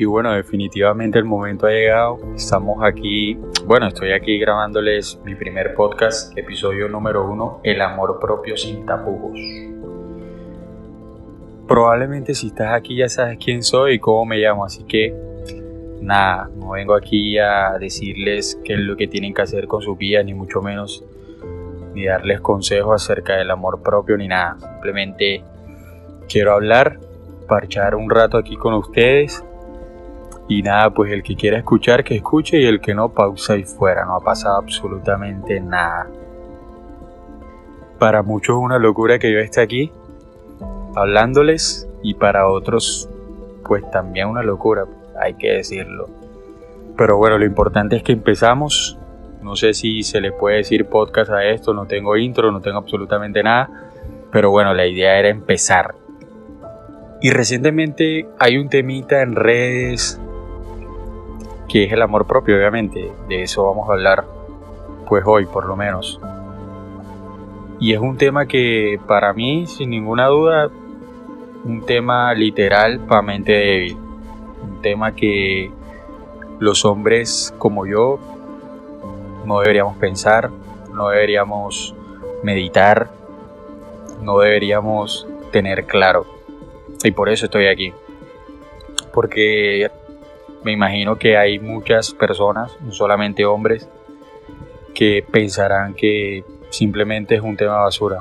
Y bueno, definitivamente el momento ha llegado. Estamos aquí, bueno, estoy aquí grabándoles mi primer podcast, episodio número uno, El amor propio sin tapujos. Probablemente si estás aquí ya sabes quién soy y cómo me llamo, así que nada, no vengo aquí a decirles qué es lo que tienen que hacer con su vida, ni mucho menos, ni darles consejos acerca del amor propio, ni nada. Simplemente quiero hablar, parchar un rato aquí con ustedes y nada, pues el que quiera escuchar, que escuche y el que no, pausa y fuera. No ha pasado absolutamente nada. Para muchos es una locura que yo esté aquí hablándoles y para otros pues también una locura, hay que decirlo. Pero bueno, lo importante es que empezamos. No sé si se le puede decir podcast a esto, no tengo intro, no tengo absolutamente nada. Pero bueno, la idea era empezar. Y recientemente hay un temita en redes que es el amor propio, obviamente. De eso vamos a hablar, pues hoy por lo menos. Y es un tema que para mí, sin ninguna duda, un tema literal para mente débil. Un tema que los hombres como yo no deberíamos pensar, no deberíamos meditar, no deberíamos tener claro. Y por eso estoy aquí. Porque me imagino que hay muchas personas, no solamente hombres, que pensarán que simplemente es un tema basura.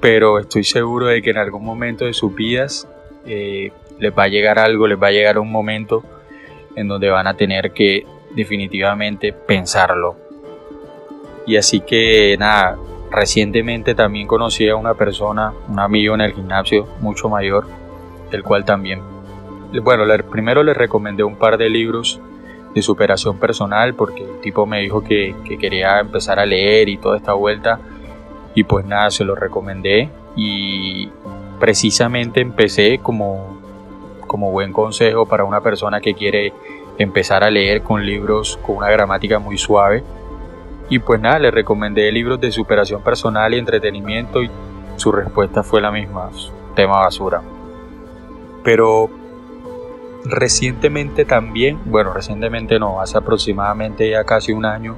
Pero estoy seguro de que en algún momento de sus vidas eh, les va a llegar algo, les va a llegar un momento en donde van a tener que definitivamente pensarlo. Y así que nada, recientemente también conocí a una persona, un amigo en el gimnasio mucho mayor, el cual también bueno, primero le recomendé un par de libros de superación personal porque el tipo me dijo que, quería empezar a leer y toda esta vuelta. Y pues nada, se lo recomendé. Y precisamente empecé como, como buen consejo para una persona que quiere empezar a leer con libros con una gramática muy suave. Y pues nada, le recomendé libros de superación personal y entretenimiento y su respuesta fue la misma, tema basura. Pero Recientemente también, bueno, recientemente no, hace aproximadamente ya casi un año,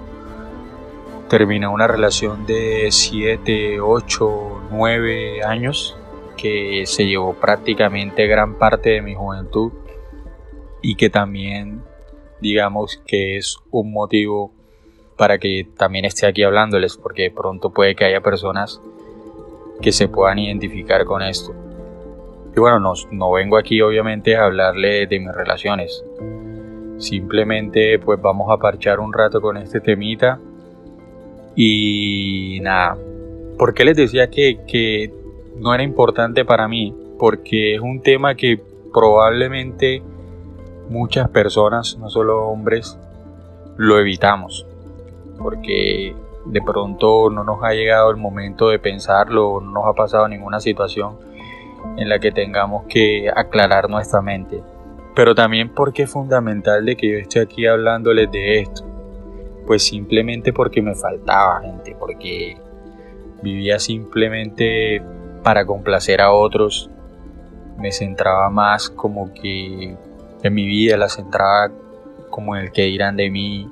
terminé una relación de 7, 8, 9 años que se llevó prácticamente gran parte de mi juventud y que también digamos que es un motivo para que también esté aquí hablándoles porque pronto puede que haya personas que se puedan identificar con esto. Y bueno, no, no vengo aquí obviamente a hablarle de mis relaciones. Simplemente pues vamos a parchar un rato con este temita. Y nada, ¿por qué les decía que, que no era importante para mí? Porque es un tema que probablemente muchas personas, no solo hombres, lo evitamos. Porque de pronto no nos ha llegado el momento de pensarlo, no nos ha pasado ninguna situación en la que tengamos que aclarar nuestra mente. Pero también porque es fundamental de que yo esté aquí hablándoles de esto. Pues simplemente porque me faltaba gente, porque vivía simplemente para complacer a otros. Me centraba más como que en mi vida la centraba como en el que dirán de mí,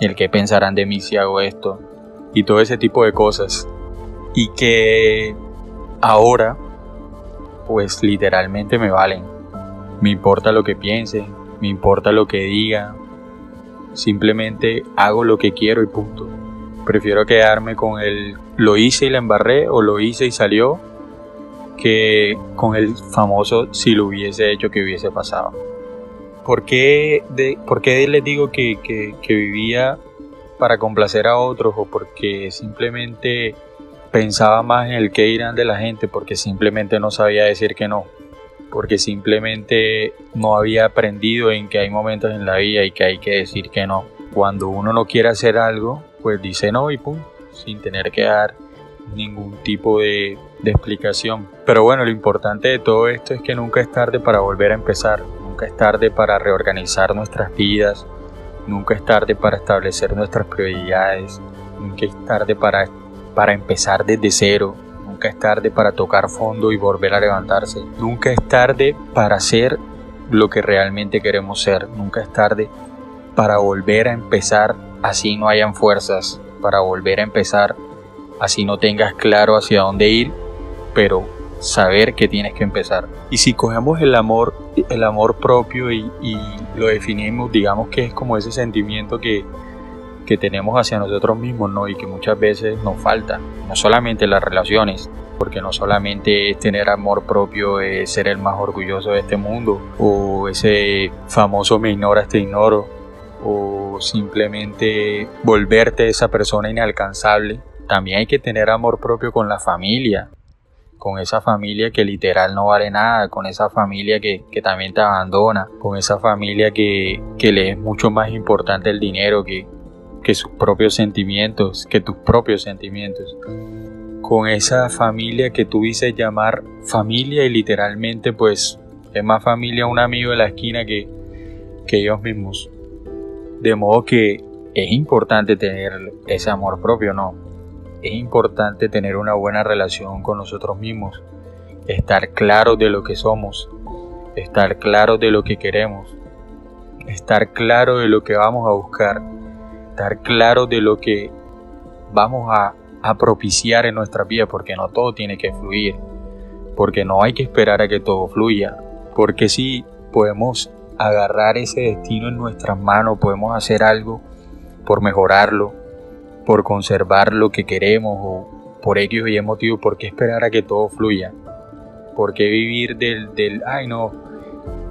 el que pensarán de mí si hago esto y todo ese tipo de cosas. Y que ahora pues literalmente me valen. Me importa lo que piensen, me importa lo que digan. Simplemente hago lo que quiero y punto. Prefiero quedarme con el lo hice y la embarré o lo hice y salió que con el famoso si lo hubiese hecho que hubiese pasado. ¿Por qué, de, ¿por qué les digo que, que vivía para complacer a otros o porque simplemente pensaba más en el que irán de la gente porque simplemente no sabía decir que no, porque simplemente no había aprendido en que hay momentos en la vida y que hay que decir que no. Cuando uno no quiere hacer algo, pues dice no y pum, sin tener que dar ningún tipo de, de explicación. Pero bueno, lo importante de todo esto es que nunca es tarde para volver a empezar, nunca es tarde para reorganizar nuestras vidas, nunca es tarde para establecer nuestras prioridades, nunca es tarde para para empezar desde cero. Nunca es tarde para tocar fondo y volver a levantarse. Nunca es tarde para hacer lo que realmente queremos ser. Nunca es tarde para volver a empezar así no hayan fuerzas, para volver a empezar así no tengas claro hacia dónde ir, pero saber que tienes que empezar. Y si cogemos el amor, el amor propio y, lo definimos, digamos que es como ese sentimiento que, que tenemos hacia nosotros mismos, ¿no? Y que muchas veces nos falta, no solamente las relaciones, porque no solamente es tener amor propio, es ser el más orgulloso de este mundo, o ese famoso me ignoras, te ignoro, o simplemente volverte esa persona inalcanzable. También hay que tener amor propio con la familia, con esa familia que literal no vale nada, con esa familia que, también te abandona, con esa familia que, que, le es mucho más importante el dinero que, que sus propios sentimientos, que tus propios sentimientos. Con esa familia que tú dices llamar familia y literalmente pues es más familia un amigo de la esquina que, que ellos mismos. De modo que es importante tener ese amor propio, ¿no? Es importante tener una buena relación con nosotros mismos, estar claros de lo que somos, estar claros de lo que queremos, estar claro de lo que vamos a buscar, estar claro de lo que vamos a, propiciar en nuestra vida, porque no todo tiene que fluir, porque no hay que esperar a que todo fluya, porque si podemos agarrar ese destino en nuestras manos, podemos hacer algo por mejorarlo, por conservar lo que queremos o por ello y motivo, ¿por qué esperar a que todo fluya? ¿Por qué vivir del, del ay no,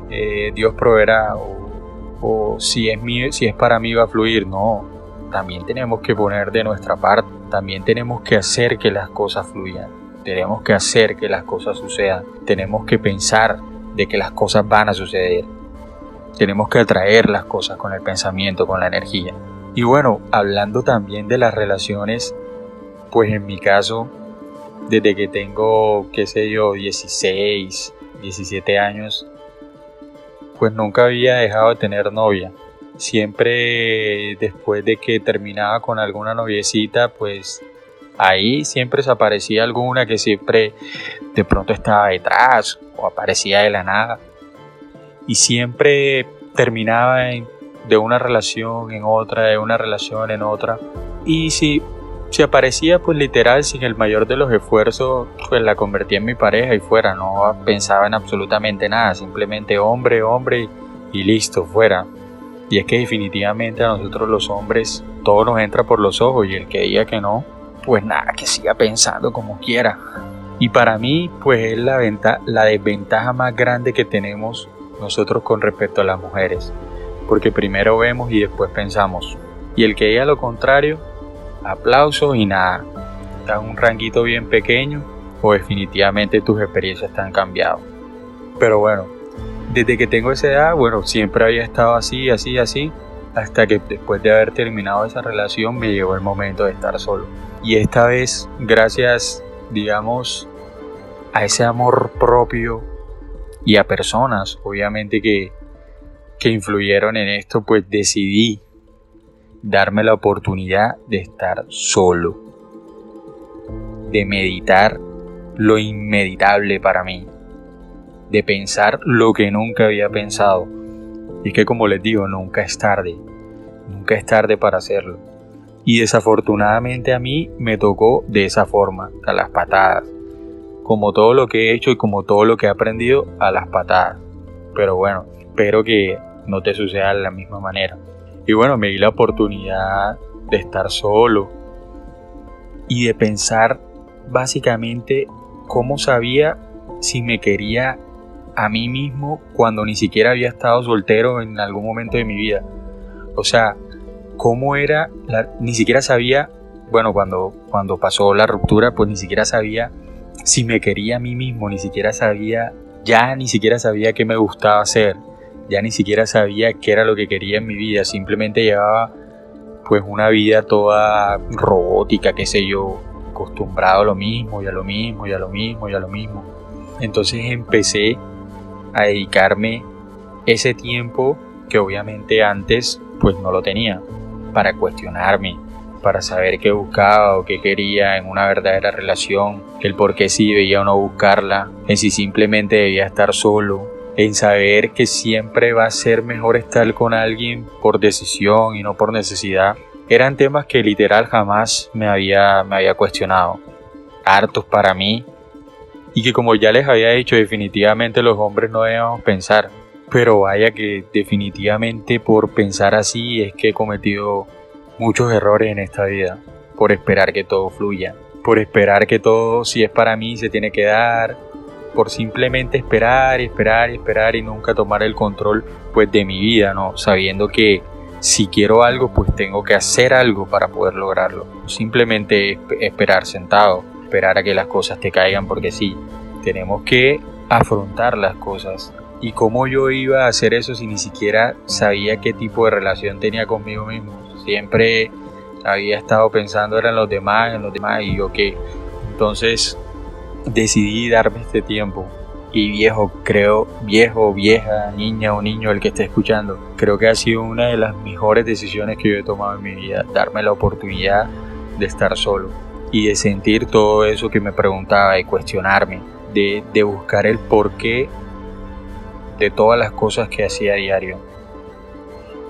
eh, Dios proveerá o, si, es mío, si es para mí va a fluir? No, también tenemos que poner de nuestra parte, también tenemos que hacer que las cosas fluyan, tenemos que hacer que las cosas sucedan, tenemos que pensar de que las cosas van a suceder. Tenemos que atraer las cosas con el pensamiento, con la energía. Y bueno, hablando también de las relaciones, pues en mi caso, desde que tengo, qué sé yo, 16, 17 años, pues nunca había dejado de tener novia. Siempre después de que terminaba con alguna noviecita, pues ahí siempre se aparecía alguna que siempre de pronto estaba detrás o aparecía de la nada y siempre terminaba de una relación en otra, de una relación en otra. Y si, si aparecía pues literal sin el mayor de los esfuerzos, pues la convertía en mi pareja y fuera, no pensaba en absolutamente nada, simplemente hombre, hombre y listo, fuera. Y es que definitivamente a nosotros los hombres todo nos entra por los ojos y el que diga que no, pues nada, que siga pensando como quiera. Y para mí, pues es la, la desventaja más grande que tenemos nosotros con respecto a las mujeres, porque primero vemos y después pensamos. Y el que diga lo contrario, aplausos y nada. Está en un ranguito bien pequeño o definitivamente tus experiencias están cambiado. Pero bueno, desde que tengo esa edad, bueno, siempre había estado así, así, así, hasta que después de haber terminado esa relación me llegó el momento de estar solo. Y esta vez, gracias, digamos, a ese amor propio y a personas, obviamente, que, que influyeron en esto, pues decidí darme la oportunidad de estar solo, de meditar lo inmeditable para mí, de pensar lo que nunca había pensado. Y que como les digo, nunca es tarde, nunca es tarde para hacerlo. Y desafortunadamente a mí me tocó de esa forma, a las patadas como todo lo que he hecho y como todo lo que he aprendido a las patadas. Pero bueno, espero que no te suceda de la misma manera. Y bueno, me di la oportunidad de estar solo y de pensar básicamente cómo sabía si me quería a mí mismo cuando ni siquiera había estado soltero en algún momento de mi vida. O sea, cómo era, ni siquiera sabía, bueno, cuando, cuando pasó la ruptura, pues ni siquiera sabía si me quería a mí mismo, ni siquiera sabía, ya ni siquiera sabía qué me gustaba hacer, ya ni siquiera sabía qué era lo que quería en mi vida, simplemente llevaba pues una vida toda robótica, qué sé yo, acostumbrado a lo mismo y a lo mismo y a lo mismo y a lo mismo. Entonces empecé a dedicarme ese tiempo que obviamente antes pues no lo tenía para cuestionarme, para saber qué buscaba o qué quería en una verdadera relación, el por qué sí debía o no buscarla, en si simplemente debía estar solo, en saber que siempre va a ser mejor estar con alguien por decisión y no por necesidad, eran temas que literal jamás me había, me había cuestionado. Hartos para mí y que como ya les había dicho definitivamente los hombres no debemos pensar. Pero vaya que definitivamente por pensar así es que he cometido muchos errores en esta vida. Por esperar que todo fluya. Por esperar que todo si es para mí se tiene que dar. Por simplemente esperar esperar esperar y nunca tomar el control pues de mi vida, ¿no? Sabiendo que si quiero algo, pues tengo que hacer algo para poder lograrlo. Simplemente esperar sentado, esperar a que las cosas te caigan porque sí, tenemos que afrontar las cosas. ¿Y cómo yo iba a hacer eso si ni siquiera sabía qué tipo de relación tenía conmigo mismo? Siempre había estado pensando en los demás, en los demás y yo qué. Entonces decidí darme este tiempo y viejo, creo, viejo, vieja, niña o niño, el que esté escuchando, creo que ha sido una de las mejores decisiones que yo he tomado en mi vida, darme la oportunidad de estar solo y de sentir todo eso que me preguntaba, de cuestionarme, de, de buscar el porqué de todas las cosas que hacía a diario.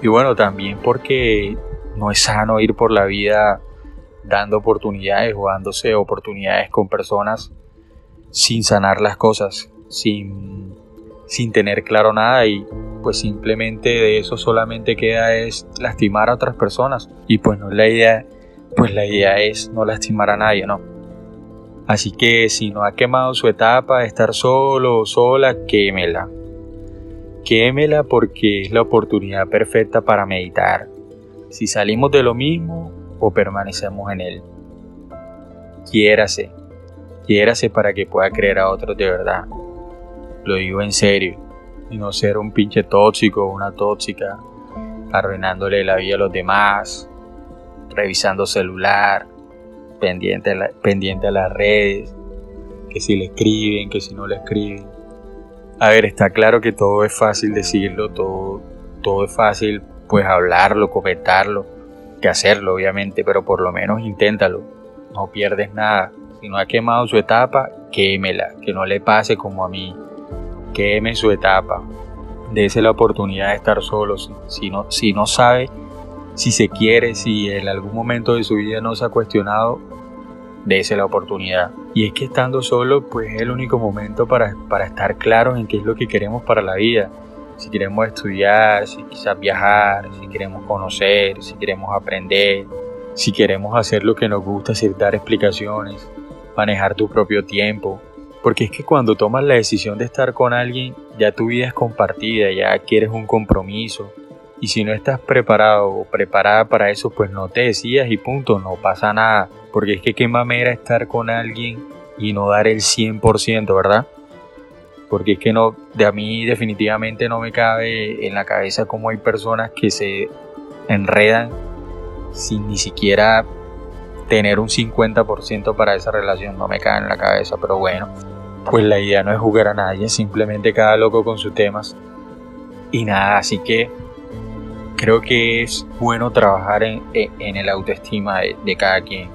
Y bueno, también porque no es sano ir por la vida dando oportunidades o dándose oportunidades con personas sin sanar las cosas sin, sin tener claro nada y pues simplemente de eso solamente queda es lastimar a otras personas y pues no la idea pues la idea es no lastimar a nadie no así que si no ha quemado su etapa de estar solo o sola quémela. Quémela porque es la oportunidad perfecta para meditar. Si salimos de lo mismo o permanecemos en él. Quiérase. Quiérase para que pueda creer a otros de verdad. Lo digo en serio, y no ser un pinche tóxico o una tóxica, arruinándole la vida a los demás, revisando celular, pendiente a, la, pendiente a las redes, que si le escriben, que si no le escriben. A ver, está claro que todo es fácil decirlo, todo, todo es fácil pues hablarlo, comentarlo, que hacerlo obviamente, pero por lo menos inténtalo, no pierdes nada. Si no ha quemado su etapa, quémela, que no le pase como a mí. Queme su etapa, dése la oportunidad de estar solo, si no, si no sabe si se quiere, si en algún momento de su vida no se ha cuestionado, dése la oportunidad. Y es que estando solo, pues es el único momento para, para estar claros en qué es lo que queremos para la vida. Si queremos estudiar, si quizás viajar, si queremos conocer, si queremos aprender, si queremos hacer lo que nos gusta, sin dar explicaciones, manejar tu propio tiempo, porque es que cuando tomas la decisión de estar con alguien, ya tu vida es compartida, ya quieres un compromiso. Y si no estás preparado o preparada para eso, pues no te decías y punto, no pasa nada. Porque es que qué mamera estar con alguien y no dar el 100%, ¿verdad? Porque es que no, de a mí definitivamente no me cabe en la cabeza cómo hay personas que se enredan sin ni siquiera tener un 50% para esa relación. No me cabe en la cabeza, pero bueno pues la idea no es jugar a nadie, simplemente cada loco con sus temas. Y nada, así que creo que es bueno trabajar en, el autoestima de, cada quien.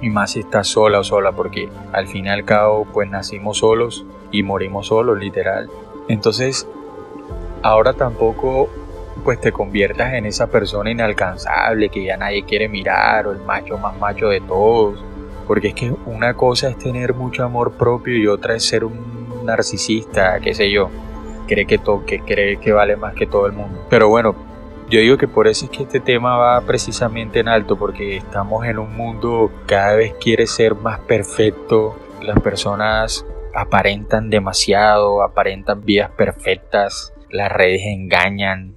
Y más si estás sola o sola, porque al fin y al cabo pues nacimos solos y morimos solos, literal. Entonces, ahora tampoco pues te conviertas en esa persona inalcanzable que ya nadie quiere mirar o el macho más macho de todos porque es que una cosa es tener mucho amor propio y otra es ser un narcisista, qué sé yo. Cree que, todo, que cree que vale más que todo el mundo. Pero bueno, yo digo que por eso es que este tema va precisamente en alto, porque estamos en un mundo cada vez quiere ser más perfecto. Las personas aparentan demasiado, aparentan vidas perfectas, las redes engañan,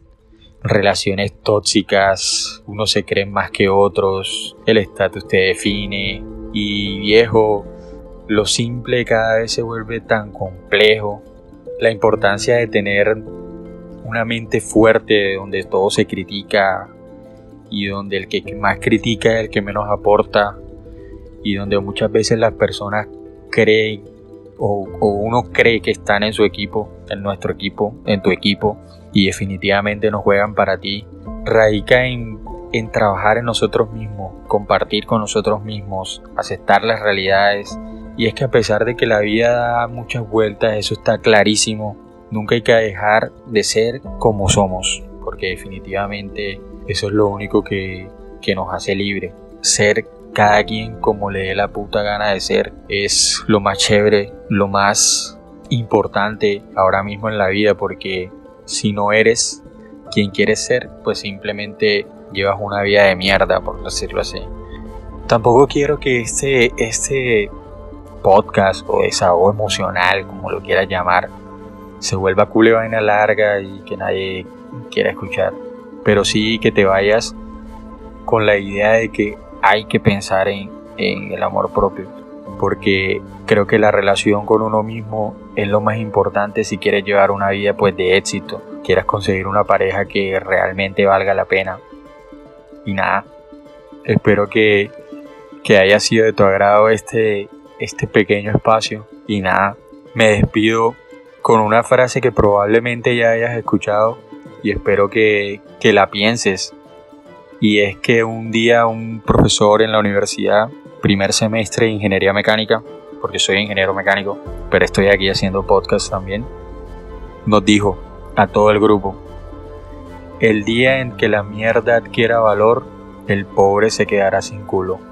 relaciones tóxicas, unos se creen más que otros, el estatus te define, y viejo, lo simple cada vez se vuelve tan complejo. La importancia de tener una mente fuerte donde todo se critica y donde el que más critica es el que menos aporta y donde muchas veces las personas creen o, uno cree que están en su equipo, en nuestro equipo, en tu equipo y definitivamente no juegan para ti, radica en en trabajar en nosotros mismos, compartir con nosotros mismos, aceptar las realidades. Y es que a pesar de que la vida da muchas vueltas, eso está clarísimo, nunca hay que dejar de ser como somos, porque definitivamente eso es lo único que, que nos hace libre. Ser cada quien como le dé la puta gana de ser es lo más chévere, lo más importante ahora mismo en la vida, porque si no eres quien quieres ser, pues simplemente llevas una vida de mierda, por decirlo así. Tampoco quiero que este, este podcast o desahogo emocional, como lo quieras llamar, se vuelva vaina larga y que nadie quiera escuchar. Pero sí que te vayas con la idea de que hay que pensar en, en el amor propio. Porque creo que la relación con uno mismo es lo más importante si quieres llevar una vida pues de éxito. Quieras conseguir una pareja que realmente valga la pena. Y nada, espero que, que haya sido de tu agrado este, este pequeño espacio. Y nada, me despido con una frase que probablemente ya hayas escuchado y espero que, que la pienses. Y es que un día un profesor en la universidad, primer semestre de ingeniería mecánica, porque soy ingeniero mecánico, pero estoy aquí haciendo podcast también, nos dijo a todo el grupo, el día en que la mierda adquiera valor, el pobre se quedará sin culo.